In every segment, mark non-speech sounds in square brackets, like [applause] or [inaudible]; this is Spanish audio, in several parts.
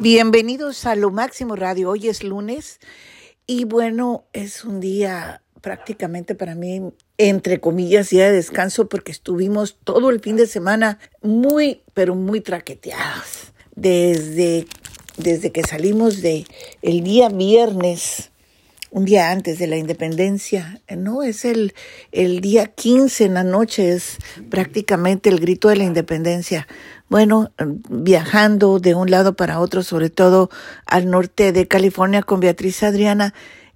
Bienvenidos a Lo Máximo Radio. Hoy es lunes y bueno, es un día prácticamente para mí, entre comillas, día de descanso porque estuvimos todo el fin de semana muy, pero muy traqueteados. Desde, desde que salimos de el día viernes, un día antes de la independencia, no, es el, el día 15 en la noche, es prácticamente el grito de la independencia bueno, viajando de un lado para otro, sobre todo al norte de California con Beatriz Adriana.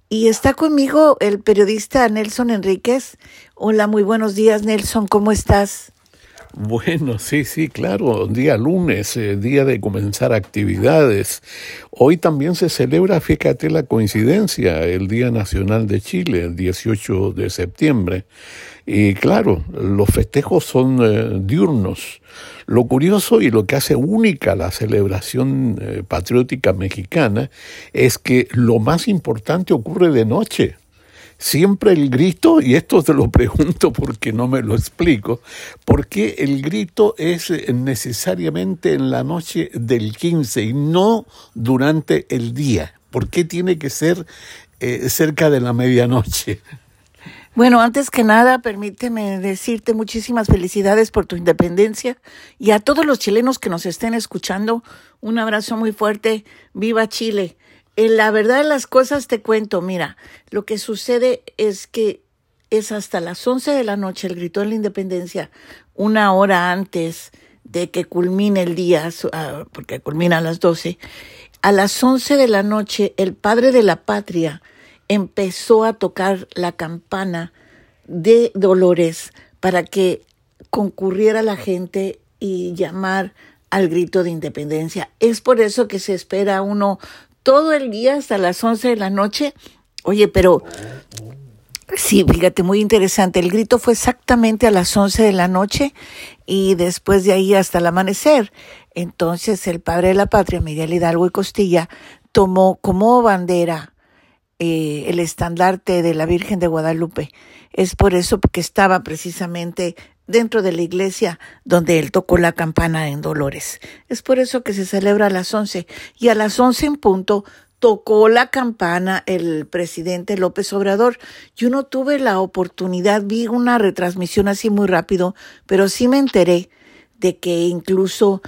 Y está conmigo el periodista Nelson Enríquez. Hola, muy buenos días Nelson, ¿cómo estás? Bueno, sí, sí, claro, día lunes, eh, día de comenzar actividades. Hoy también se celebra, fíjate la coincidencia, el Día Nacional de Chile, el 18 de septiembre. Y claro, los festejos son eh, diurnos. Lo curioso y lo que hace única la celebración eh, patriótica mexicana es que lo más importante ocurre de noche siempre el grito, y esto te lo [laughs] pregunto porque no me lo explico, ¿por qué el grito es necesariamente en la noche del 15 y no durante el día? ¿Por qué tiene que ser eh, cerca de la medianoche? [laughs] Bueno, antes que nada, permíteme decirte muchísimas felicidades por tu independencia y a todos los chilenos que nos estén escuchando, un abrazo muy fuerte. Viva Chile. En la verdad de las cosas te cuento, mira, lo que sucede es que es hasta las 11 de la noche el grito de la independencia, una hora antes de que culmine el día, ah, porque culmina a las 12. A las 11 de la noche el padre de la patria empezó a tocar la campana de Dolores para que concurriera la gente y llamar al grito de independencia. Es por eso que se espera uno todo el día hasta las 11 de la noche. Oye, pero sí, fíjate, muy interesante. El grito fue exactamente a las 11 de la noche y después de ahí hasta el amanecer. Entonces el padre de la patria, Miguel Hidalgo y Costilla, tomó como bandera eh, el estandarte de la Virgen de Guadalupe. Es por eso que estaba precisamente dentro de la iglesia donde él tocó la campana en Dolores. Es por eso que se celebra a las once y a las once en punto tocó la campana el presidente López Obrador. Yo no tuve la oportunidad, vi una retransmisión así muy rápido, pero sí me enteré de que incluso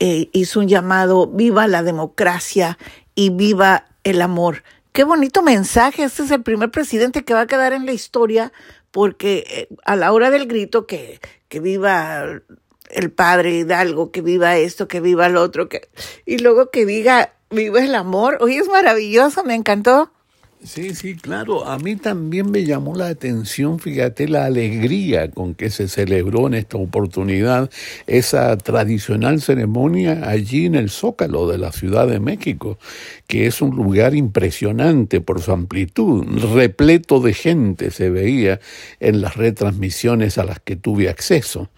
eh, hizo un llamado viva la democracia y viva el amor. Qué bonito mensaje. Este es el primer presidente que va a quedar en la historia porque eh, a la hora del grito que, que viva el padre Hidalgo, que viva esto, que viva el otro, que, y luego que diga viva el amor. Hoy es maravilloso, me encantó. Sí, sí, claro. A mí también me llamó la atención, fíjate, la alegría con que se celebró en esta oportunidad esa tradicional ceremonia allí en el Zócalo de la Ciudad de México, que es un lugar impresionante por su amplitud, repleto de gente se veía en las retransmisiones a las que tuve acceso.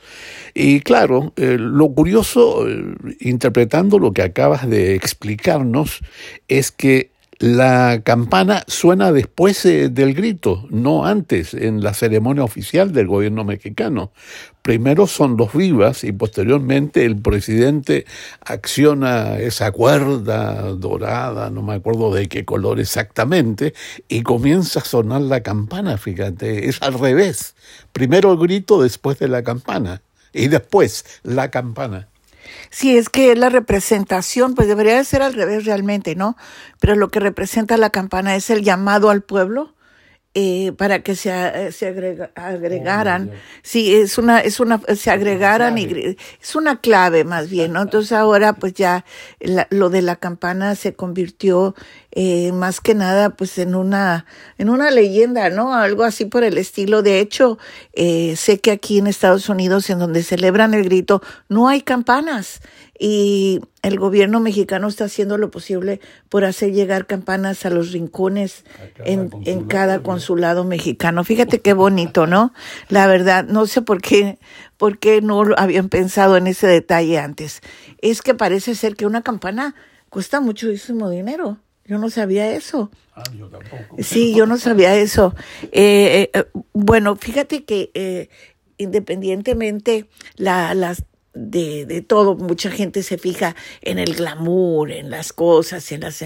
Y claro, eh, lo curioso, eh, interpretando lo que acabas de explicarnos, es que la campana suena después eh, del grito, no antes, en la ceremonia oficial del gobierno mexicano. Primero son los vivas y posteriormente el presidente acciona esa cuerda dorada, no me acuerdo de qué color exactamente, y comienza a sonar la campana, fíjate, es al revés. Primero el grito después de la campana y después la campana. Si es que es la representación, pues debería de ser al revés realmente, ¿no? Pero lo que representa la campana es el llamado al pueblo eh, para que se, eh, se agregaran. Oh, sí, es una, es una, se agregaran y es una clave más bien, ¿no? Entonces ahora pues ya lo de la campana se convirtió eh, más que nada pues en una, en una leyenda, ¿no? Algo así por el estilo. De hecho, eh, sé que aquí en Estados Unidos, en donde celebran el grito, no hay campanas y el gobierno mexicano está haciendo lo posible por hacer llegar campanas a los rincones en, en, cada consulado mexicano. Fíjate qué bonito, ¿no? La verdad, no sé por qué, por qué no habían pensado en ese detalle antes. Es que parece ser que una campana cuesta muchísimo dinero. Yo no sabía eso. Ah, yo tampoco. Sí, yo no sabía eso. Eh, eh, bueno, fíjate que eh, independientemente la, las de, de todo. Mucha gente se fija en el glamour, en las cosas, en las...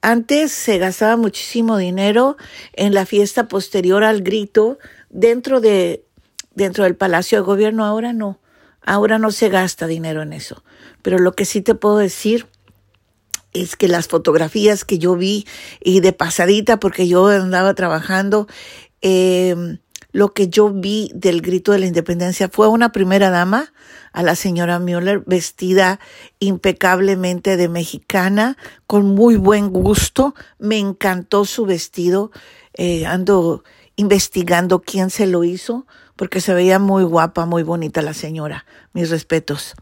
Antes se gastaba muchísimo dinero en la fiesta posterior al grito dentro de dentro del Palacio de Gobierno. Ahora no. Ahora no se gasta dinero en eso. Pero lo que sí te puedo decir es que las fotografías que yo vi y de pasadita, porque yo andaba trabajando, eh, lo que yo vi del grito de la independencia fue una primera dama, a la señora Müller, vestida impecablemente de mexicana, con muy buen gusto. Me encantó su vestido. Eh, ando investigando quién se lo hizo, porque se veía muy guapa, muy bonita la señora. Mis respetos.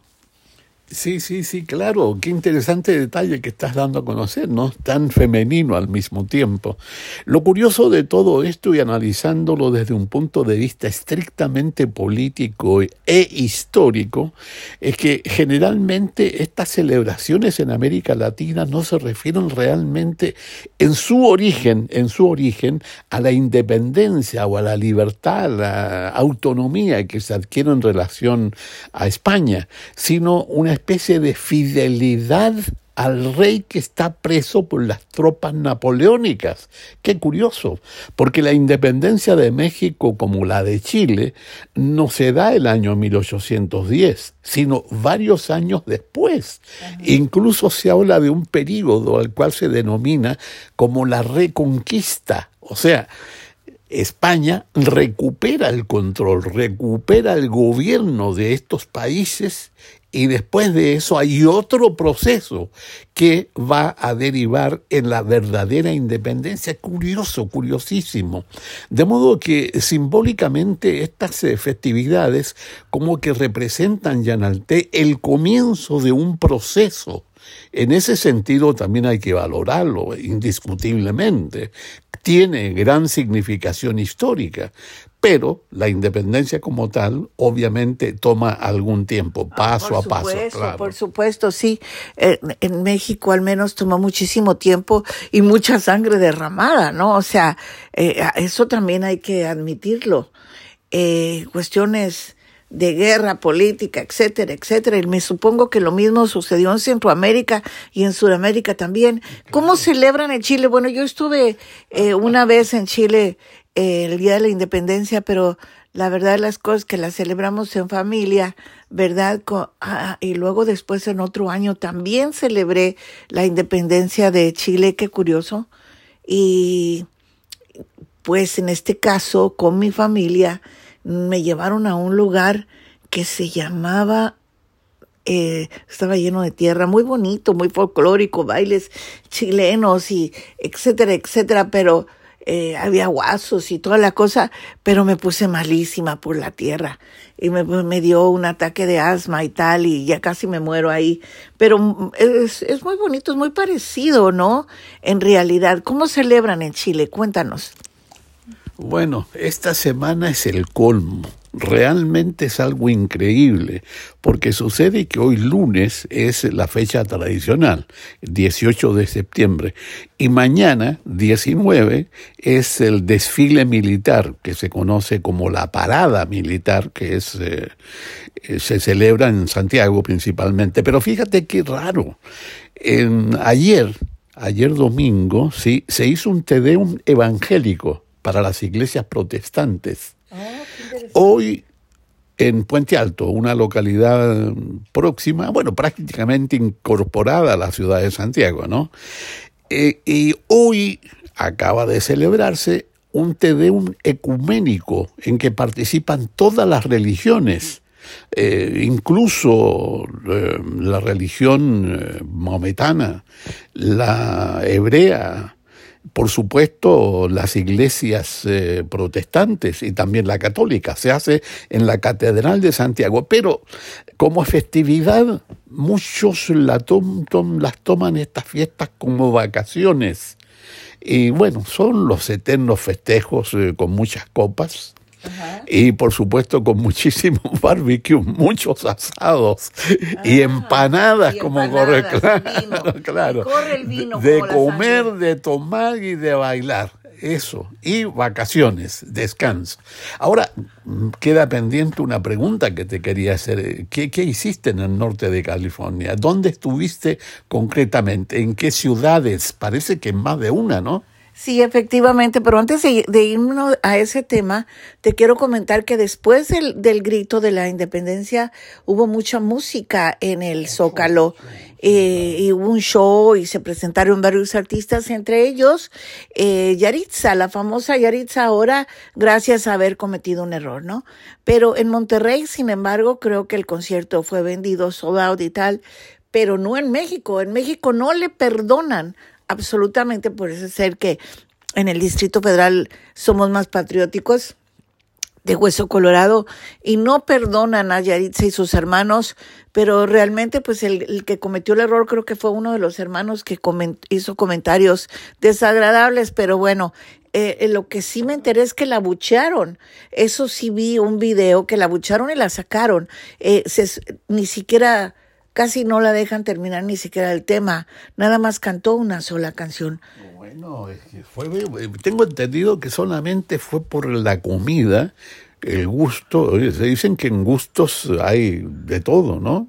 Sí, sí, sí, claro. Qué interesante detalle que estás dando a conocer, ¿no? Tan femenino al mismo tiempo. Lo curioso de todo esto y analizándolo desde un punto de vista estrictamente político e histórico, es que generalmente estas celebraciones en América Latina no se refieren realmente en su origen, en su origen, a la independencia o a la libertad, a la autonomía que se adquiere en relación a España, sino una especie de fidelidad al rey que está preso por las tropas napoleónicas. Qué curioso, porque la independencia de México como la de Chile no se da el año 1810, sino varios años después. Incluso se habla de un período al cual se denomina como la reconquista. O sea, España recupera el control, recupera el gobierno de estos países y después de eso hay otro proceso que va a derivar en la verdadera independencia. Curioso, curiosísimo. De modo que simbólicamente estas eh, festividades como que representan, Yanalté, el comienzo de un proceso. En ese sentido también hay que valorarlo indiscutiblemente. Tiene gran significación histórica, pero la independencia como tal obviamente toma algún tiempo, ah, paso a paso. Claro. Por supuesto, sí. en México al menos tomó muchísimo tiempo y mucha sangre derramada, ¿no? O sea, eh, eso también hay que admitirlo. Eh, cuestiones de guerra política, etcétera, etcétera. Y me supongo que lo mismo sucedió en Centroamérica y en Sudamérica también. ¿Cómo celebran en Chile? Bueno, yo estuve eh, una vez en Chile eh, el Día de la Independencia, pero la verdad de las cosas que la celebramos en familia, ¿verdad? Ah, y luego después en otro año también celebré la independencia de Chile, qué curioso. Y pues en este caso, con mi familia, me llevaron a un lugar que se llamaba eh, estaba lleno de tierra, muy bonito, muy folclórico, bailes chilenos y etcétera, etcétera, pero eh, había guasos y toda la cosa, pero me puse malísima por la tierra y me, me, dio un ataque de asma y tal y ya casi me muero ahí. Pero es, es muy bonito, es muy parecido, ¿no? En realidad, ¿cómo celebran en Chile? Cuéntanos. Bueno, esta semana es el colmo. Realmente es algo increíble, porque sucede que hoy lunes es la fecha tradicional, 18 de septiembre, y mañana, 19, es el desfile militar, que se conoce como la parada militar, que es, eh, se celebra en Santiago principalmente. Pero fíjate qué raro. ayer, ayer domingo, sí, se hizo un Tedeum evangélico para las iglesias protestantes. Ah, Hoy en Puente Alto, una localidad próxima, bueno, prácticamente incorporada a la ciudad de Santiago, ¿no? Eh, y hoy acaba de celebrarse un Tedeum ecuménico en que participan todas las religiones, eh, incluso eh, la religión maometana, la hebrea, por supuesto, las iglesias eh, protestantes y también la católica. Se hace en la Catedral de Santiago, pero como festividad, muchos la las toman estas fiestas como vacaciones. Y bueno, son los eternos festejos eh, con muchas copas, y por supuesto con muchísimo [laughs] barbecue, muchos asados y ah, empanadas como corre, [laughs] claro, corre el vino de comer, de tomar y de bailar. eso. Y vacaciones, descanso. Ahora, queda pendiente una pregunta que te quería hacer. ¿Qué, ¿Qué, hiciste en el norte de California? ¿Dónde estuviste concretamente? ¿En qué ciudades? Parece que en más de una, ¿no? Sí, efectivamente, pero antes de, irnos a ese tema, te quiero comentar que después del, del, grito de la independencia hubo mucha música en el Zócalo eh, y hubo un show y se presentaron varios artistas, entre ellos eh, Yaritza, la famosa Yaritza ahora, gracias a haber cometido un error, ¿no? Pero en Monterrey, sin embargo, creo que el concierto fue vendido, sold out y tal, pero no en México. En México no le perdonan absolutamente por ese ser que en el Distrito Federal somos más patrióticos de Hueso Colorado y no perdonan a Yaritza y sus hermanos, pero realmente pues el, que cometió el error creo que fue uno de los hermanos que hizo comentarios desagradables, pero bueno, eh, lo que sí me enteré es que la buchearon. Eso sí vi un video que la bucharon y la sacaron. Eh, ni siquiera casi no la dejan terminar ni siquiera el tema, nada más cantó una sola canción. Bueno, fue, tengo entendido que solamente fue por la comida, el gusto, se dicen que en gustos hay de todo, ¿no?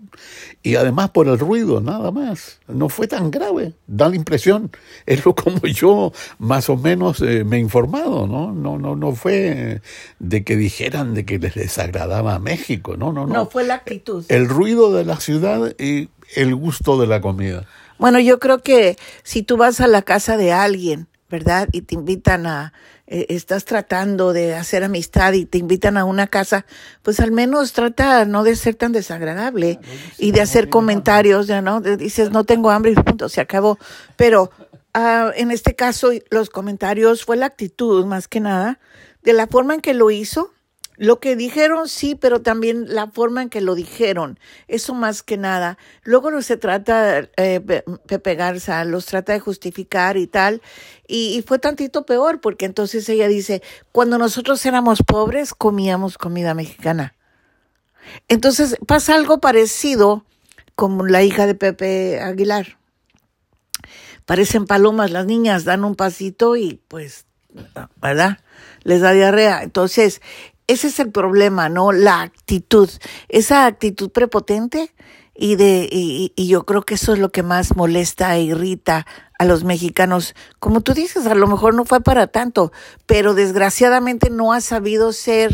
Y además por el ruido, nada más. No fue tan grave, da la impresión. [laughs] Es lo como yo más o menos eh, me he informado, ¿no? No, no, no fue de que dijeran de que les desagradaba a México, no, no, no. No, fue la actitud. El ruido de la ciudad y el gusto de la comida. Bueno, yo creo que si tú vas a la casa de alguien, ¿verdad? Y te invitan a, eh, estás tratando de hacer amistad y te invitan a una casa, pues al menos trata no de ser tan desagradable y de hacer comentarios, ya no, dices no tengo hambre y punto, se acabó. Pero uh, en este caso los comentarios fue la actitud más que nada, de la forma en que lo hizo, lo que dijeron sí, pero también la forma en que lo dijeron, eso más que nada. Luego no se trata, eh, Pepe Garza, los trata de justificar y tal, y, y, fue tantito peor, porque entonces ella dice, cuando nosotros éramos pobres, comíamos comida mexicana. Entonces pasa algo parecido como la hija de Pepe Aguilar. Parecen palomas, las niñas dan un pasito y pues, ¿verdad? Les da diarrea. Entonces, ese es el problema, ¿no? La actitud, esa actitud prepotente y de y, y, yo creo que eso es lo que más molesta e irrita a los mexicanos. Como tú dices, a lo mejor no fue para tanto, pero desgraciadamente no ha sabido ser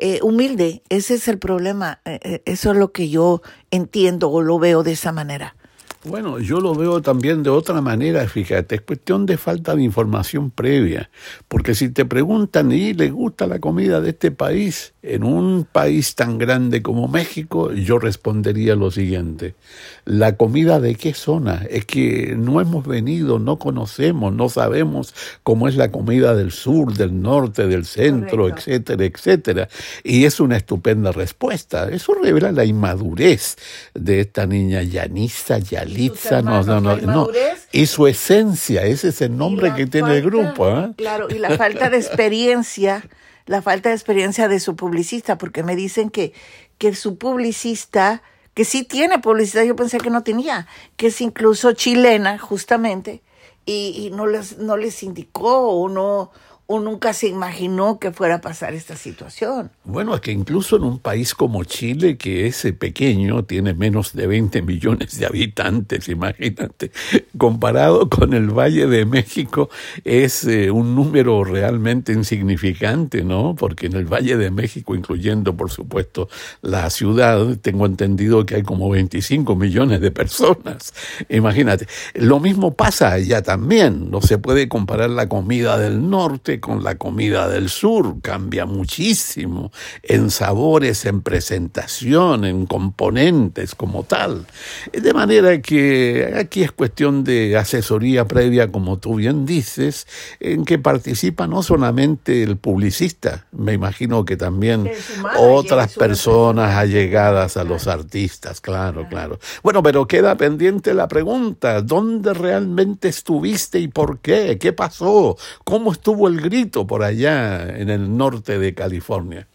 eh, humilde. Ese es el problema. Eh, eh, eso es lo que yo entiendo o lo veo de esa manera. Bueno, yo lo veo también de otra manera, fíjate, es cuestión de falta de información previa, porque si te preguntan, ¿y le gusta la comida de este país? En un país tan grande como México, yo respondería lo siguiente, ¿la comida de qué zona? Es que no hemos venido, no conocemos, no sabemos cómo es la comida del sur, del norte, del centro, etcétera, etcétera. Y es una estupenda respuesta, eso revela la inmadurez de esta niña Yanisa Yalí no, no, no, no. Y su esencia, ese es el nombre que tiene el grupo. ¿eh? Claro, y la falta de experiencia, la falta de experiencia de su publicista, porque me dicen que, que su publicista, que sí tiene publicidad, yo pensé que no tenía, que es incluso chilena, justamente, y, y no les, no les indicó o no, o nunca se imaginó que fuera a pasar esta situación. Bueno, es que incluso en un país como Chile, que es pequeño, tiene menos de 20 millones de habitantes, imagínate, comparado con el Valle de México, es eh, un número realmente insignificante, ¿no? Porque en el Valle de México, incluyendo, por supuesto, la ciudad, tengo entendido que hay como 25 millones de personas. Imagínate. Lo mismo pasa allá también. No se puede comparar la comida del norte con la comida del sur, cambia muchísimo en sabores, en presentación, en componentes como tal. De manera que aquí es cuestión de asesoría previa, como tú bien dices, en que participa no solamente el publicista, me imagino que también otras personas allegadas a los artistas, claro, claro. Bueno, pero queda pendiente la pregunta, ¿dónde realmente estuviste y por qué? ¿Qué pasó? ¿Cómo estuvo el grito por allá en el norte de California?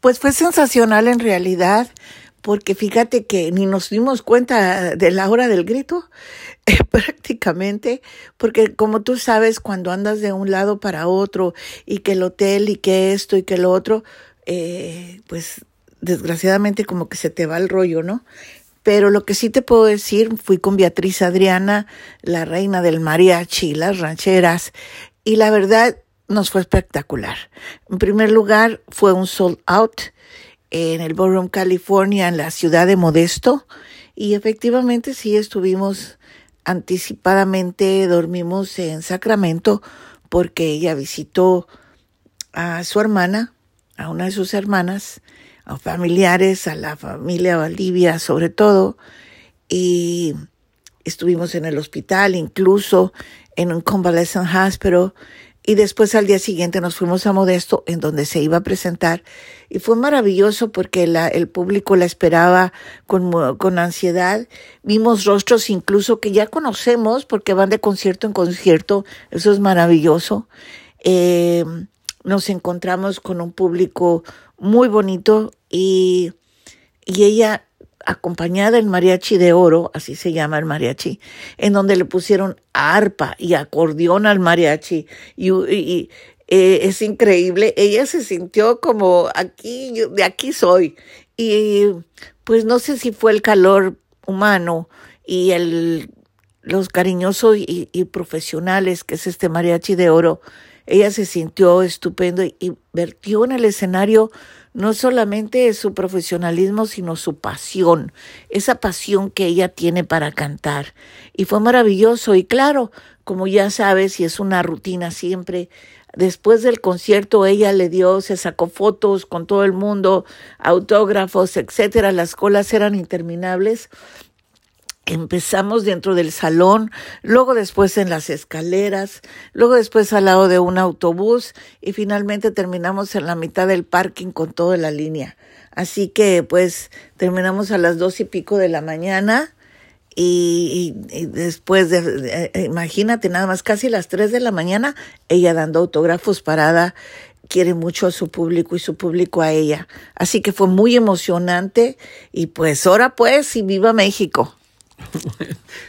Pues fue sensacional en realidad, porque fíjate que ni nos dimos cuenta de la hora del grito, [laughs] prácticamente, porque como tú sabes, cuando andas de un lado para otro y que el hotel y que esto y que lo otro, eh, pues desgraciadamente como que se te va el rollo, ¿no? Pero lo que sí te puedo decir, fui con Beatriz Adriana, la reina del mariachi, las rancheras, y la verdad nos fue espectacular. En primer lugar, fue un sold out en el Ballroom, California, en la ciudad de Modesto, y efectivamente sí estuvimos anticipadamente, dormimos en Sacramento, porque ella visitó a su hermana, a una de sus hermanas, a familiares, a la familia Valdivia sobre todo, y estuvimos en el hospital, incluso en un convalescent hospital, y después al día siguiente nos fuimos a Modesto, en donde se iba a presentar, y fue maravilloso porque la, el público la esperaba con, con ansiedad. Vimos rostros incluso que ya conocemos porque van de concierto en concierto, eso es maravilloso. Eh, nos encontramos con un público muy bonito y, y ella acompañada en mariachi de oro, así se llama el mariachi, en donde le pusieron arpa y acordeón al mariachi y, eh, es increíble. Ella se sintió como aquí, de aquí soy. Y pues no sé si fue el calor humano y el, los cariñosos y, y profesionales que es este mariachi de oro. Ella se sintió estupendo y vertió en el escenario no solamente su profesionalismo, sino su pasión, esa pasión que ella tiene para cantar. Y fue maravilloso. Y claro, como ya sabes, y es una rutina siempre, después del concierto ella le dio, se sacó fotos con todo el mundo, autógrafos, etcétera. Las colas eran interminables Empezamos dentro del salón, luego después en las escaleras, luego después al lado de un autobús y finalmente terminamos en la mitad del parking con toda la línea. Así que pues terminamos a las dos y pico de la mañana y, después de, imagínate nada más casi las tres de la mañana ella dando autógrafos parada quiere mucho a su público y su público a ella. Así que fue muy emocionante y pues ahora pues y viva México.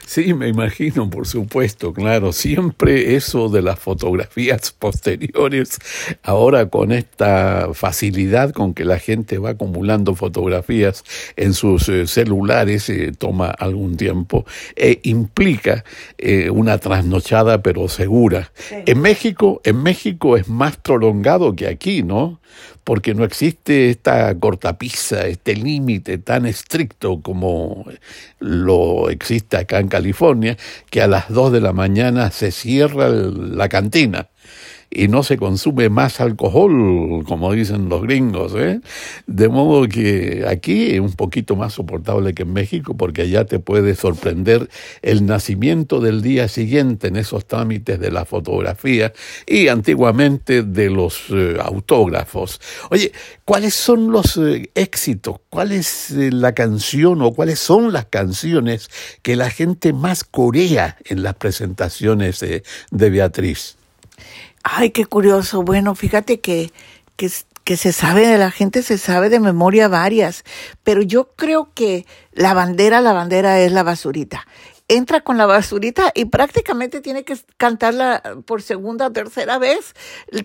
Sí, me imagino, por supuesto, claro. Siempre eso de las fotografías [laughs] posteriores, ahora con esta facilidad con que la gente va acumulando fotografías en sus eh, celulares, eh, toma algún tiempo, e implica eh, una trasnochada pero segura. Sí. En México, en México es más prolongado que aquí, ¿no? porque no existe esta cortapisa, este límite tan estricto como lo existe acá en California, que a las dos de la mañana se cierra la cantina y no se consume más alcohol, como dicen los gringos. ¿eh? De modo que aquí es un poquito más soportable que en México, porque allá te puede sorprender el nacimiento del día siguiente en esos trámites de la fotografía y antiguamente de los eh, autógrafos. Oye, ¿cuáles son los eh, éxitos? ¿Cuál es eh, la canción o cuáles son las canciones que la gente más corea en las presentaciones de Beatriz? Ay, qué curioso. Bueno, fíjate que, que, que se sabe de la gente, se sabe de memoria varias, pero yo creo que la bandera, la bandera es la basurita. Entra con la basurita y prácticamente tiene que cantarla por segunda o tercera vez,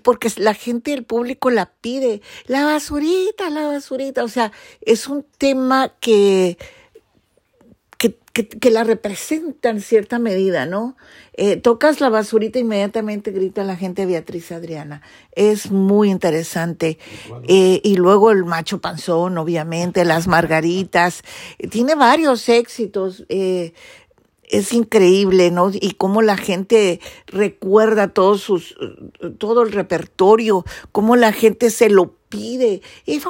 porque la gente, el público la pide. La basurita, la basurita. O sea, es un tema que, que, la representa en cierta medida, ¿no? Eh, tocas la basurita, inmediatamente grita la gente Beatriz Adriana. Es muy interesante. Eh, y luego el macho panzón, obviamente, las margaritas. tiene varios éxitos. Eh, es increíble, ¿no? Y cómo la gente recuerda todos sus, todo el repertorio, cómo la gente se lo pide y,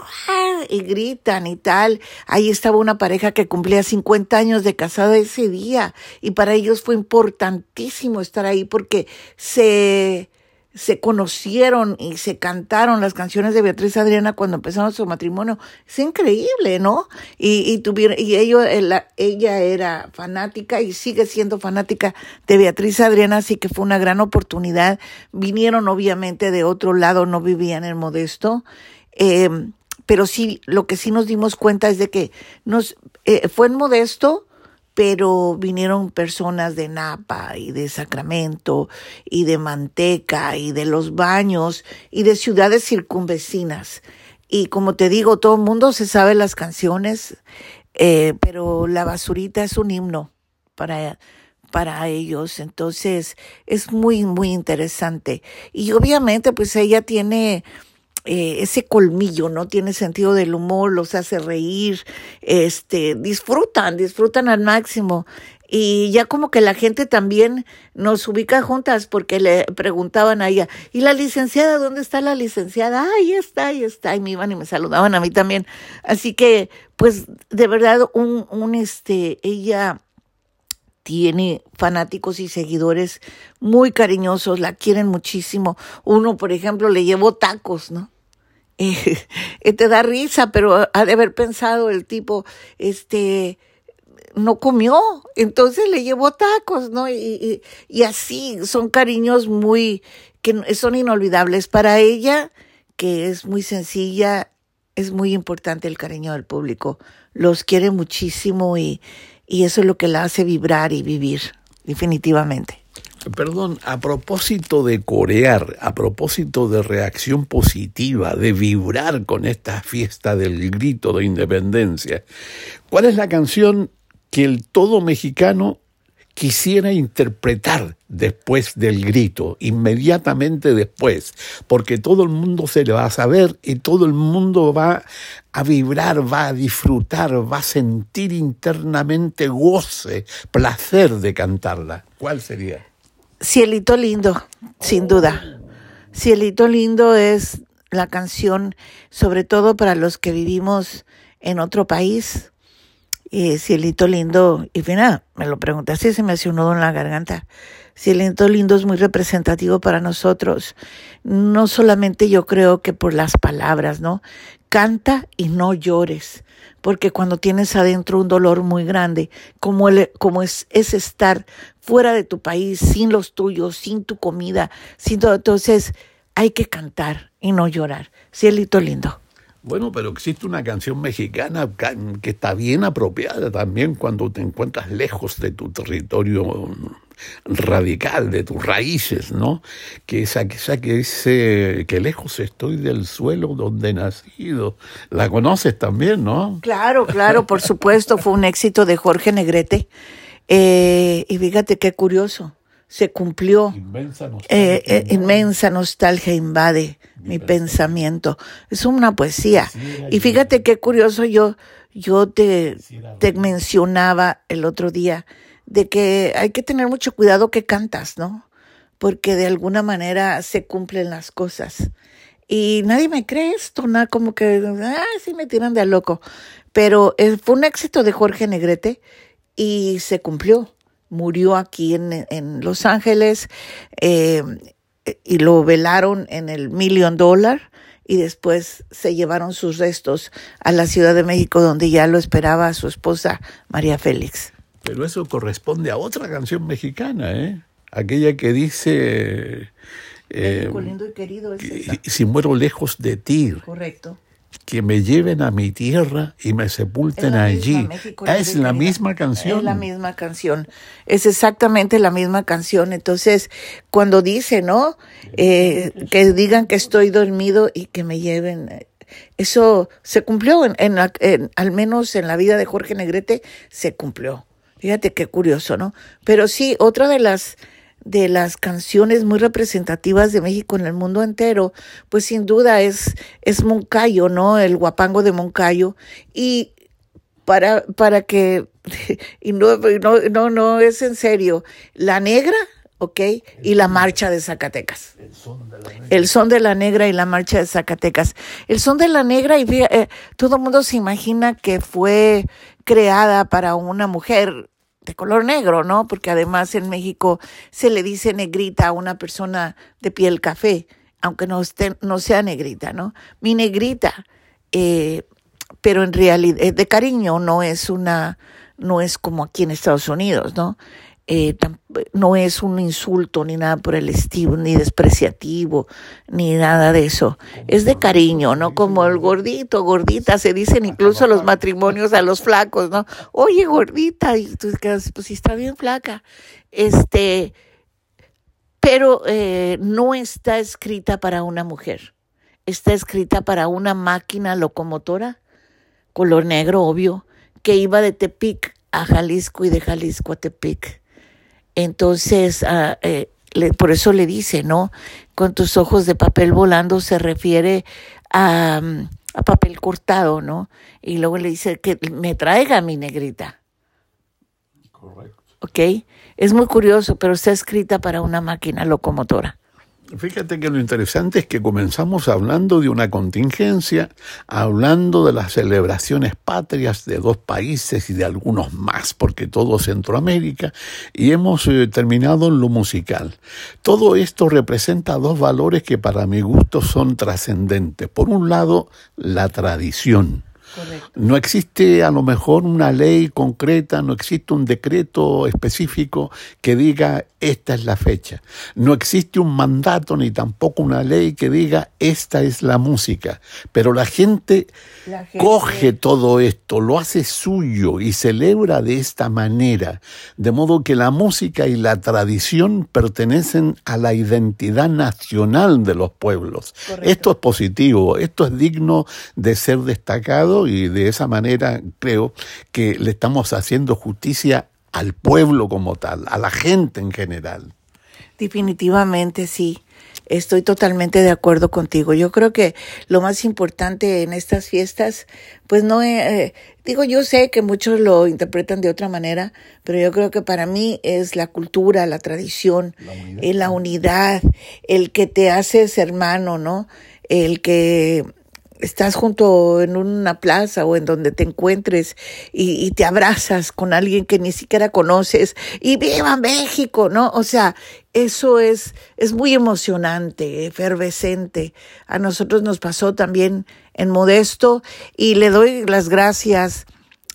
y gritan y tal. Ahí estaba una pareja que cumplía 50 años de casada ese día y para ellos fue importantísimo estar ahí porque se se conocieron y se cantaron las canciones de Beatriz Adriana cuando empezaron su matrimonio. Es increíble, ¿no? Y, y tuvieron, y ellos, ella era fanática y sigue siendo fanática de Beatriz Adriana, así que fue una gran oportunidad. Vinieron obviamente de otro lado, no vivían en Modesto. Eh, pero sí, lo que sí nos dimos cuenta es de que nos eh, fue en modesto, pero vinieron personas de Napa y de Sacramento y de Manteca y de los baños y de ciudades circunvecinas. Y como te digo, todo el mundo se sabe las canciones, eh, pero la basurita es un himno para, para ellos. Entonces es muy, muy interesante. Y obviamente pues ella tiene eh, ese colmillo, ¿no? Tiene sentido del humor, los hace reír, este, disfrutan, disfrutan al máximo. Y ya como que la gente también nos ubica juntas porque le preguntaban a ella, ¿y la licenciada? ¿Dónde está la licenciada? Ah, ahí está, ahí está. Y me iban y me saludaban a mí también. Así que, pues, de verdad, un, un este, ella tiene fanáticos y seguidores muy cariñosos, la quieren muchísimo. Uno, por ejemplo, le llevó tacos, ¿no? [laughs] Eh, te da risa, pero ha de haber pensado el tipo, este, no comió, entonces le llevó tacos, ¿no? Y, y, así son cariños muy, que son inolvidables para ella, que es muy sencilla, es muy importante el cariño del público, los quiere muchísimo y, y eso es lo que la hace vibrar y vivir, definitivamente. Perdón, a propósito de corear, a propósito de reacción positiva, de vibrar con esta fiesta del grito de independencia, ¿cuál es la canción que el todo mexicano quisiera interpretar después del grito, inmediatamente después, porque todo el mundo se le va a saber y todo el mundo va a vibrar, va a disfrutar, va a sentir internamente goce, placer de cantarla. ¿Cuál sería? Cielito lindo, sin duda. Cielito lindo es la canción, sobre todo para los que vivimos en otro país, y Cielito Lindo, y fina, me lo pregunté así, se me hace un nudo en la garganta. Cielito Lindo es muy representativo para nosotros. No solamente yo creo que por las palabras, ¿no? Canta y no llores, porque cuando tienes adentro un dolor muy grande, como, como es, es estar fuera de tu país, sin los tuyos, sin tu comida, sin todo, entonces hay que cantar y no llorar. Cielito Lindo. Bueno, pero existe una canción mexicana que está bien apropiada también cuando te encuentras lejos de tu territorio radical, de tus raíces, ¿no? Que esa, esa que dice que lejos estoy del suelo donde he nacido. La conoces también, ¿no? Claro, claro, por supuesto. Fue un éxito de Jorge Negrete. Eh, y fíjate qué curioso se cumplió. Inmensa nostalgia, eh, eh, inmensa nostalgia invade mi, pensamiento. Es una poesía. y fíjate qué curioso, yo, yo te, te mencionaba el otro día de que hay que tener mucho cuidado que cantas, ¿no? Porque de alguna manera se cumplen las cosas. Y nadie me cree esto, nada como que, ah, sí me tiran de a loco. Pero eh, fue un éxito de Jorge Negrete y se cumplió murió aquí en, en Los Ángeles eh, y lo velaron en el Million Dollar y después se llevaron sus restos a la Ciudad de México donde ya lo esperaba su esposa María Félix. Pero eso corresponde a otra canción mexicana, ¿eh? Aquella que dice... Eh, lindo y querido Si muero lejos de ti. Correcto que me lleven a mi tierra y me sepulten allí. es la misma canción. Es la misma canción. Es exactamente la misma canción. Entonces, cuando dice, ¿no? Eh, que digan que estoy dormido y que me lleven. Eso se cumplió, en, al menos en la vida de Jorge Negrete, se cumplió. Fíjate qué curioso, ¿no? Pero sí, otra de las de las canciones muy representativas de México en el mundo entero, pues sin duda es, es Moncayo, ¿no? El guapango de Moncayo. Y para, para que, [laughs] y no, no, no, no es en serio, la negra, ¿ok? Y la marcha de Zacatecas. El son de la negra. El son de la negra y la marcha de Zacatecas. El son de la negra, y eh, todo el mundo se imagina que fue creada para una mujer de color negro, ¿no? Porque además en México se le dice negrita a una persona de piel café, aunque no, esté, no sea negrita, ¿no? Mi negrita, eh, pero en realidad de cariño no es una, no es como aquí en Estados Unidos, ¿no? Eh, no es un insulto ni nada por el estilo, ni despreciativo, ni nada de eso. Es de cariño, ¿no? Como el gordito, gordita, se dicen incluso los matrimonios a los flacos, ¿no? Oye, gordita, y tú quedas, pues si está bien flaca. Este, pero eh, no está escrita para una mujer. Está escrita para una máquina locomotora, color negro, obvio, que iba de Tepic a Jalisco y de Jalisco a Tepic entonces, eh, por eso le dice, ¿no? Con tus ojos de papel volando se refiere a, mm, a papel cortado, ¿no? Y luego le dice que me traiga mi negrita. Correcto. ¿Ok? Es muy curioso, pero está escrita para una máquina locomotora. Fíjate que lo interesante es que comenzamos hablando de una contingencia, hablando de las celebraciones patrias de dos países y de algunos más, porque todo Centroamérica, y hemos eh, terminado en lo musical. Todo esto representa dos valores que para mi gusto son trascendentes. Por un lado, la tradición no existe a lo mejor una ley concreta, no existe un decreto específico que diga esta es la fecha. No existe un mandato ni tampoco una ley que diga esta es la música. Pero la gente, coge todo esto, lo hace suyo y celebra de esta manera. De modo que la música y la tradición pertenecen a la identidad nacional de los pueblos. Esto es positivo, esto es digno de ser destacado y de esa manera creo que le estamos haciendo justicia al pueblo como tal, a la gente en general. Definitivamente sí. Estoy totalmente de acuerdo contigo. Yo creo que lo más importante en estas fiestas, pues no, eh, digo, yo sé que muchos lo interpretan de otra manera, pero yo creo que para mí es la cultura, la tradición, la unidad, eh, la unidad el que te haces hermano, ¿no? El que estás junto en una plaza o en donde te encuentres y, te abrazas con alguien que ni siquiera conoces y viva México, ¿no? O sea, eso es, es muy emocionante, efervescente. A nosotros nos pasó también en Modesto y le doy las gracias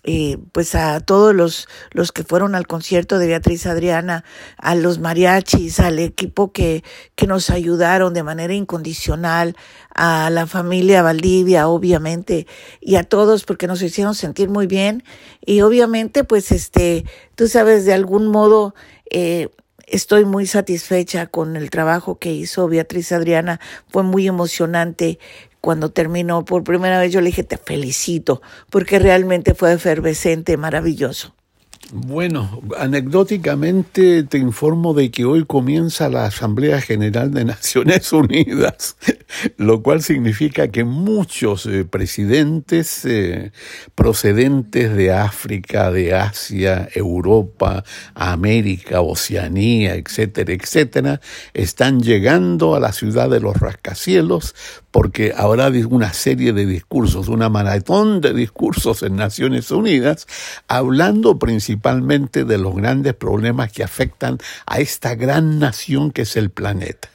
eh, pues a todos los, los que fueron al concierto de Beatriz Adriana, a los mariachis, al equipo que, que nos ayudaron de manera incondicional, a la familia Valdivia, obviamente, y a todos porque nos hicieron sentir muy bien. Y obviamente, pues este, tú sabes, de algún modo, eh, estoy muy satisfecha con el trabajo que hizo Beatriz Adriana. Fue muy emocionante cuando terminó por primera vez, yo le dije, te felicito, porque realmente fue efervescente, maravilloso. Bueno, anecdóticamente te informo de que hoy comienza la Asamblea General de Naciones Unidas, [laughs] lo cual significa que muchos eh, presidentes eh, procedentes de África, de Asia, Europa, América, Oceanía, etcétera, etcétera, están llegando a la ciudad de los rascacielos porque habrá una serie de discursos, una maratón de discursos en Naciones Unidas, hablando principalmente de los grandes problemas que afectan a esta gran nación que es el planeta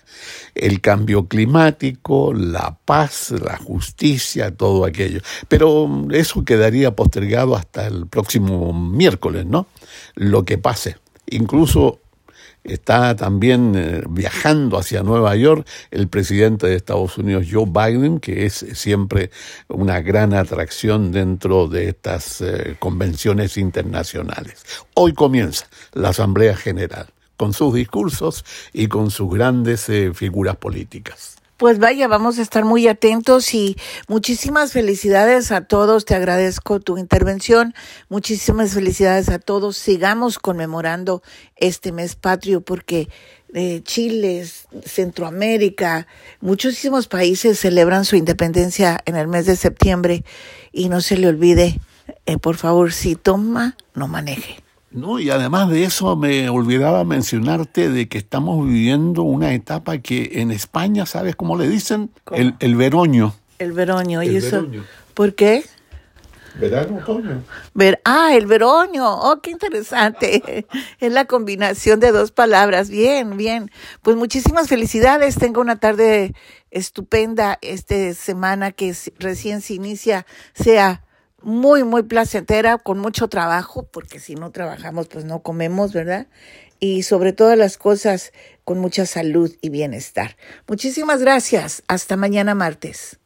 el cambio climático, la paz, la justicia, todo aquello. Pero eso quedaría postergado hasta el próximo miércoles, ¿no? Lo que pase. Incluso Está también eh, viajando hacia Nueva York el presidente de Estados Unidos, Joe Biden, que es siempre una gran atracción dentro de estas eh, convenciones internacionales. Hoy comienza la Asamblea General con sus discursos y con sus grandes eh, figuras políticas. Pues vaya, vamos a estar muy atentos y muchísimas felicidades a todos. Te agradezco tu intervención. Muchísimas felicidades a todos. Sigamos conmemorando este mes patrio porque eh, Chile, Centroamérica, muchísimos países celebran su independencia en el mes de septiembre y no se le olvide, eh, por favor, si toma, no maneje. No, y además de eso me olvidaba mencionarte de que estamos viviendo una etapa que en España, ¿sabes cómo le dicen? El, el veroño. El veroño, ¿y eso? ¿Por qué? Verano, otoño. Ver, ah, el veroño. Oh, qué interesante. [laughs] es la combinación de dos palabras. Bien, bien. Pues muchísimas felicidades. Tengo una tarde estupenda esta semana que recién se inicia. Sea muy, muy placentera, con mucho trabajo, porque si no trabajamos, pues no comemos, ¿verdad? Y sobre todas las cosas, con mucha salud y bienestar. Muchísimas gracias. Hasta mañana martes.